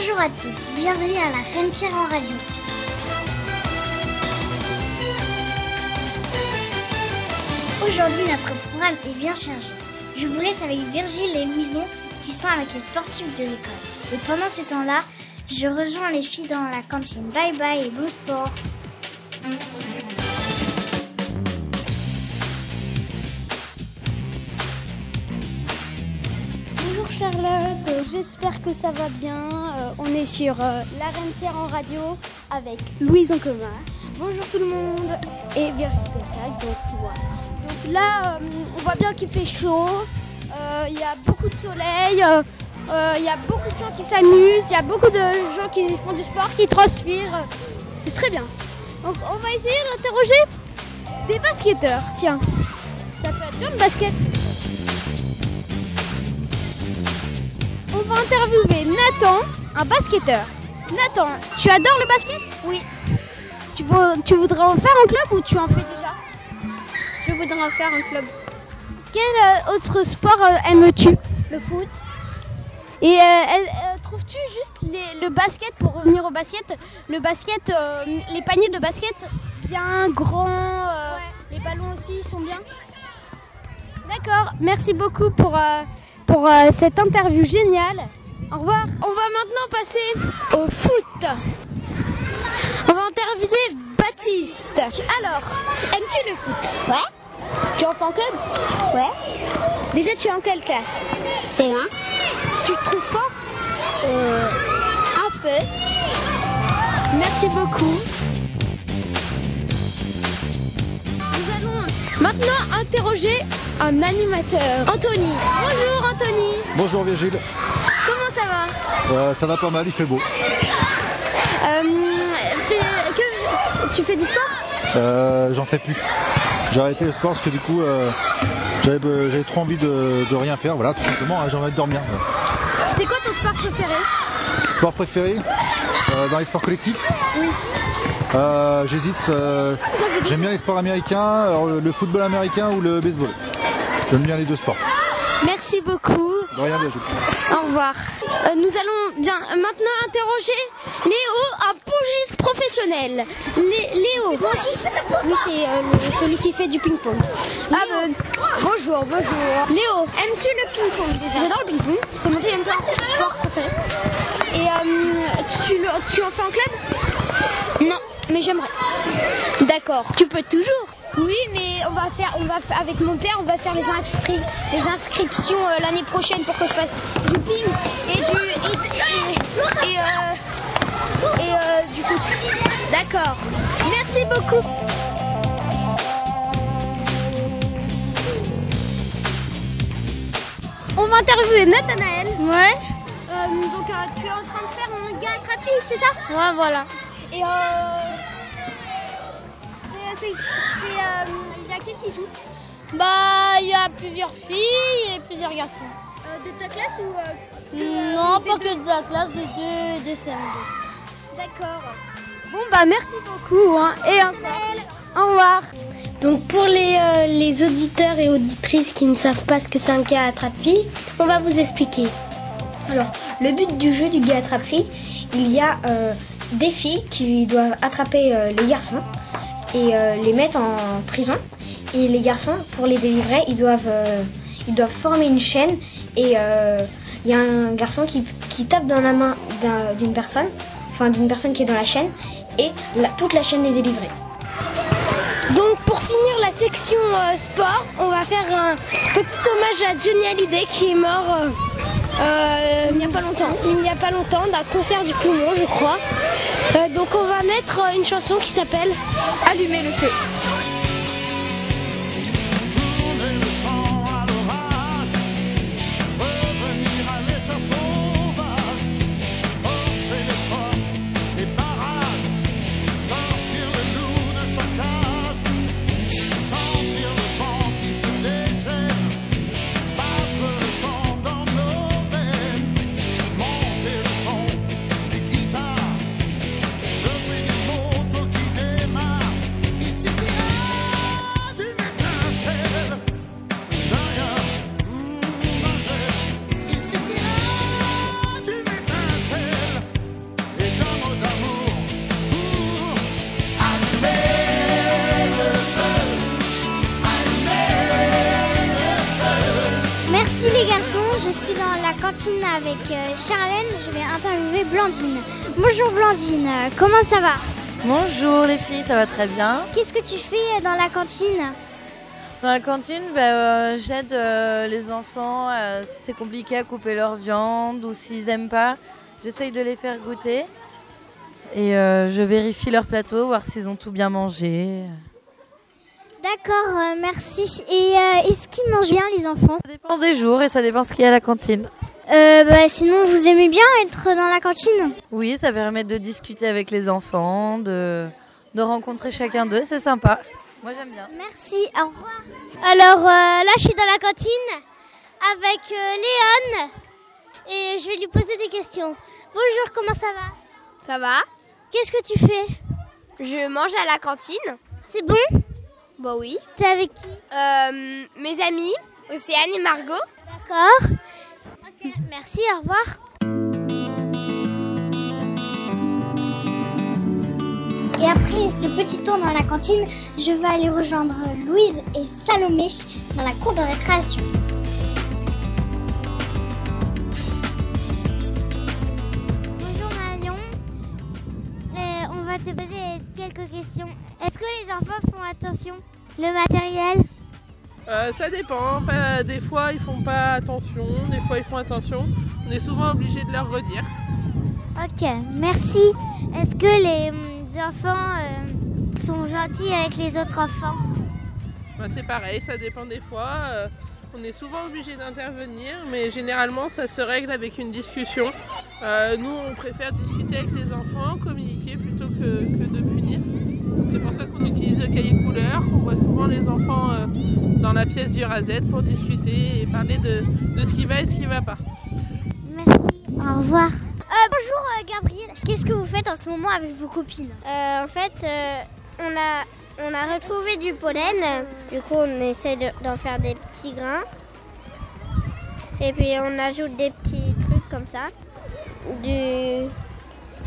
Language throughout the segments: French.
Bonjour à tous, bienvenue à la Rentière en radio. Aujourd'hui, notre programme est bien chargé. Je vous laisse avec Virgile et Louison qui sont avec les sportifs de l'école. Et pendant ce temps-là, je rejoins les filles dans la cantine. Bye bye et bon sport. J'espère que ça va bien. Euh, on est sur euh, La Rentière en radio avec Louise en. Bonjour tout le monde et Virginie Tessac, donc voilà. Donc là, euh, on voit bien qu'il fait chaud, Euh, il y a beaucoup de soleil, il y a beaucoup de gens qui s'amusent, il y a beaucoup de gens qui font du sport, qui transpirent. C'est très bien. Donc on va essayer d'interroger des basketteurs. Tiens, ça peut être bien le basket. Va interviewer Nathan, un basketteur. Nathan, tu adores le basket? Oui. Tu, veux- tu voudrais en faire un club ou tu en fais déjà? Je voudrais en faire un club. Quel euh, autre sport euh, aimes-tu? Le foot. Et euh, trouves-tu juste les- le basket, pour revenir au basket, le basket, euh, les paniers de basket bien grands, euh, les ballons aussi sont bien? D'accord, merci beaucoup pour, pour euh, cette interview géniale. Au revoir. On va maintenant passer au foot. On va interviewer Baptiste. Alors, aimes-tu le foot? Ouais Tu en fais en club? Ouais Déjà, tu es en quelle classe? C'est un Tu te trouves fort? Euh, Un peu. Merci beaucoup. Maintenant interroger un animateur. Anthony. Bonjour Anthony. Bonjour Virgile, Comment ça va Euh, ça va pas mal, il fait beau. Euh, fais- que- Tu fais du sport Euh, J'en fais plus. J'ai arrêté le sport parce que du coup euh, j'avais trop envie de, de rien faire, voilà tout simplement, hein, j'ai envie de dormir. voilà. C'est quoi ton sport préféré Sport préféré? Euh, Dans les sports collectifs? Oui. Euh, J'hésite, euh, j'aime bien les sports américains, alors, le football américain ou le baseball. J'aime bien les deux sports. Merci beaucoup. De rien Virgile. Au revoir. Euh, nous allons bien maintenant interroger Léo, un pongiste professionnel. Lé- Léo. Pongiste Oui, c'est euh, celui qui fait du ping-pong. Ah ben, bonjour, bonjour. Léo, aimes-tu le ping-pong déjà? J'adore le ping-pong. C'est mon deuxième sport préféré. Et euh, tu, le- tu en fais en club? Mais j'aimerais. D'accord. Tu peux toujours. Oui, mais on va faire, on va avec mon père, on va faire les, inscri- les inscriptions euh, l'année prochaine pour que je fasse du ping et du et, et, et, euh, et, euh, du foot. D'accord. Merci beaucoup. On va interviewer Nathanaël. Ouais, Euh, donc tu es en train de faire un gars c'est ça? Ouais, voilà. Et euh, c'est, euh, il y a qui qui joue? Bah, il y a plusieurs filles et plusieurs garçons. Euh, De ta classe ou euh, que, euh, non, pas deux? que de la classe, des deux, des CM2. D'accord. Bon bah merci beaucoup hein. et encore. Au revoir. Donc pour les, euh, les auditeurs et auditrices qui ne savent pas ce que c'est un gars attrape-fille, on va vous expliquer. Alors, le but du jeu du gars attrape-fille, il y a euh, des filles qui doivent attraper euh, les garçons et euh, les mettre en prison. Et les garçons, pour les délivrer, ils doivent, euh, ils doivent former une chaîne et euh, il y a un garçon qui, qui tape dans la main d'un- d'une personne, enfin d'une personne qui est dans la chaîne et la- toute la chaîne est délivrée. Donc pour finir la section euh, sport, on va faire un petit hommage à Johnny Hallyday qui est mort euh, euh, il n'y a pas longtemps. Il n'y a pas longtemps d'un concert du poumon, je crois. Euh, donc on va mettre une chanson qui s'appelle Allumer le feu. Suis dans la cantine avec euh, Charlène. Je vais interviewer Blandine. Bonjour Blandine, euh, comment ça va? Bonjour les filles, ça va très bien. Qu'est-ce que tu fais euh, dans la cantine? Dans la cantine, bah, euh, j'aide euh, les enfants euh, si c'est compliqué à couper leur viande ou s'ils aiment pas. J'essaye de les faire goûter et je vérifie leur plateau, voir s'ils ont tout bien mangé. D'accord, euh, merci. Et euh, est-ce qu'ils mangent bien les enfants? Ça dépend des jours et ça dépend ce qu'il y a à la cantine. euh, bah, Sinon, vous aimez bien être dans la cantine? Oui, ça permet de discuter avec les enfants, de, de rencontrer chacun d'eux, c'est sympa. Moi j'aime bien. Merci, au revoir. Alors euh, là, je suis dans la cantine avec euh, Léon et je vais lui poser des questions. Bonjour, comment ça va? Ça va Qu'est-ce que tu fais? Je mange à la cantine. C'est bon? Bah oui. T'es avec qui Euh, mes amis, Océane et Margot. D'accord. Ok, merci, au revoir. Et après ce petit tour dans la cantine, je vais aller rejoindre Louise et Salomé dans la cour de récréation. Euh, ça dépend. Pas- des fois, ils font pas attention. Des fois, ils font attention. On est souvent obligé de leur redire. Ok, merci. Est-ce que les hum, enfants euh, sont gentils avec les autres enfants? Bah, c'est pareil, ça dépend des fois. Euh, on est souvent obligé d'intervenir, mais généralement, ça se règle avec une discussion. Nous, on préfère discuter avec les enfants, communiquer plutôt que, que de punir. C'est pour ça qu'on utilise le cahier couleur. On voit souvent les enfants euh, dans la pièce du Razette pour discuter et parler de, de ce qui va et ce qui va pas. Merci, au revoir. Euh, bonjour euh, Gabriel, qu'est-ce que vous faites en ce moment avec vos copines Euh, en fait, euh, on, a, on a retrouvé du pollen. Du coup, on essaie de- d'en faire des petits grains. Et puis, on ajoute des petits trucs comme ça. Du,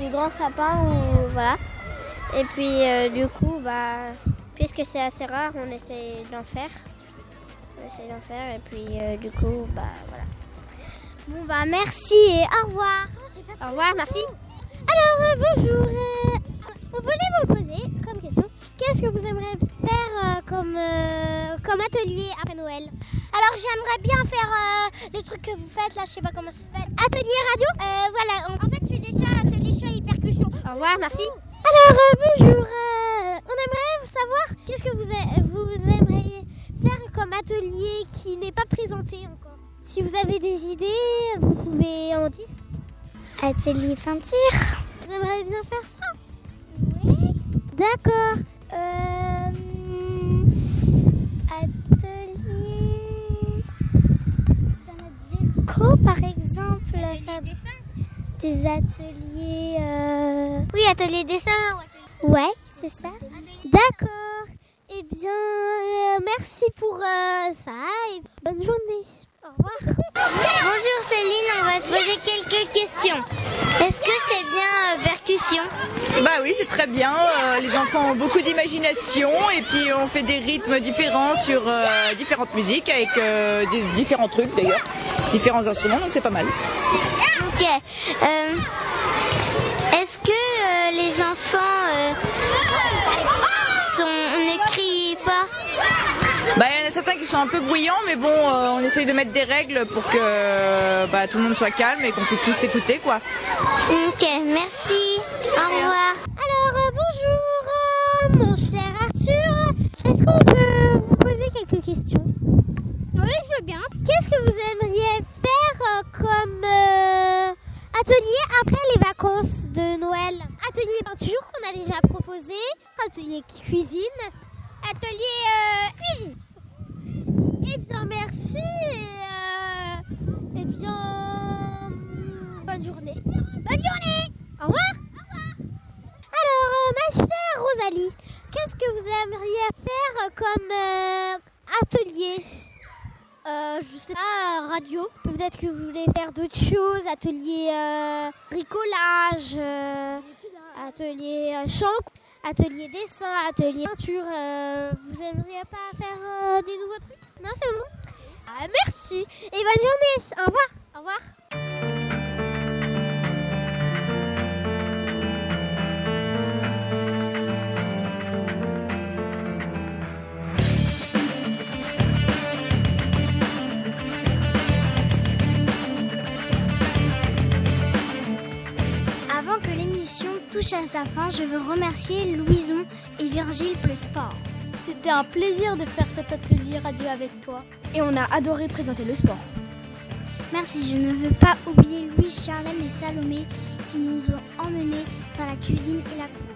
du grand sapin ou voilà. Et puis, euh, du coup, bah, puisque c'est assez rare, on essaie d'en faire. On essaie d'en faire. Et puis, euh, du coup, bah, voilà. Bon bah merci et au revoir. Au revoir, merci. Alors euh, bonjour. on voulait vous poser comme question, qu'est-ce que vous aimeriez faire comme, comme atelier après Noël? Alors j'aimerais bien faire le truc que vous faites là, je sais pas comment ça s'appelle, atelier radio? Voilà, en, en fait je suis déjà atelier chant et percussion. Au revoir, merci. Alors euh, bonjour, euh, on aimerait vous savoir qu'est-ce que vous, a- vous aimeriez faire comme atelier qui n'est pas présenté encore. Si vous avez des idées, vous pouvez en dire. Atelier peinture. Vous aimeriez bien faire ça? Oui. D'accord. Euh, atelier déco par exemple. des ateliers. Oui, atelier dessin. ou atelier- Ouais, c'est ça. D'accord. Eh bien, euh, merci pour euh, ça et bonne journée. Au revoir. Bonjour Céline, on va te poser quelques questions. Est-ce que c'est bien euh, percussion? Bah oui, c'est très bien. Euh, les enfants ont beaucoup d'imagination et puis on fait des rythmes différents sur euh, différentes musiques avec euh, des- différents trucs d'ailleurs, différents instruments, donc c'est pas mal. Ok. Sont, ne crient pas Bah il y en a certains qui sont un peu bruyants, mais bon, euh, on essaye de mettre des règles pour que bah, tout le monde soit calme et qu'on puisse tous s'écouter quoi. Ok, merci. Au revoir. Alors, euh, bonjour, euh, mon cher Arthur. Est-ce qu'on peut vous poser quelques questions? Oui, je veux bien. Qu'est-ce que vous aimeriez faire comme euh, atelier après les vacances de Noël Atelier peinture qu'on a déjà proposé, atelier cuisine, atelier euh, cuisine. Eh bien, merci. Euh, eh bien, bonne journée. Bonne journée. Au revoir. Alors, euh, ma chère Rosalie, qu'est-ce que vous aimeriez faire comme atelier? Euh, je sais pas, radio. Peut-être que vous voulez faire d'autres choses, atelier euh, bricolage, euh, atelier euh, chant, atelier dessin, atelier peinture. euh, vous aimeriez pas faire euh, des nouveaux trucs? Non, c'est bon. Ah, merci et bonne journée. Au revoir. Au revoir. Touche à sa fin, je veux remercier Louison et Virgile pour le sport. C'était un plaisir de faire cet atelier radio avec toi. Et on a adoré présenter le sport. Merci, je ne veux pas oublier Louis, Charlène et Salomé qui nous ont emmenés dans la cuisine et la cour.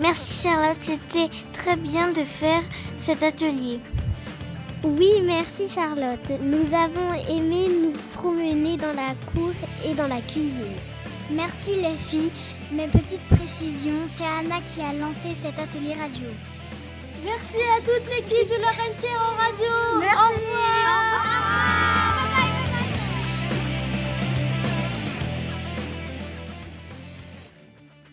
Merci Charlotte, c'était très bien de faire cet atelier. Oui, merci Charlotte. Nous avons aimé nous promener dans la cour et dans la cuisine. Merci les filles. Mes petites précisions, c'est Anna qui a lancé cet atelier radio. Merci à toute l'équipe de la Rentière en radio. Au revoir.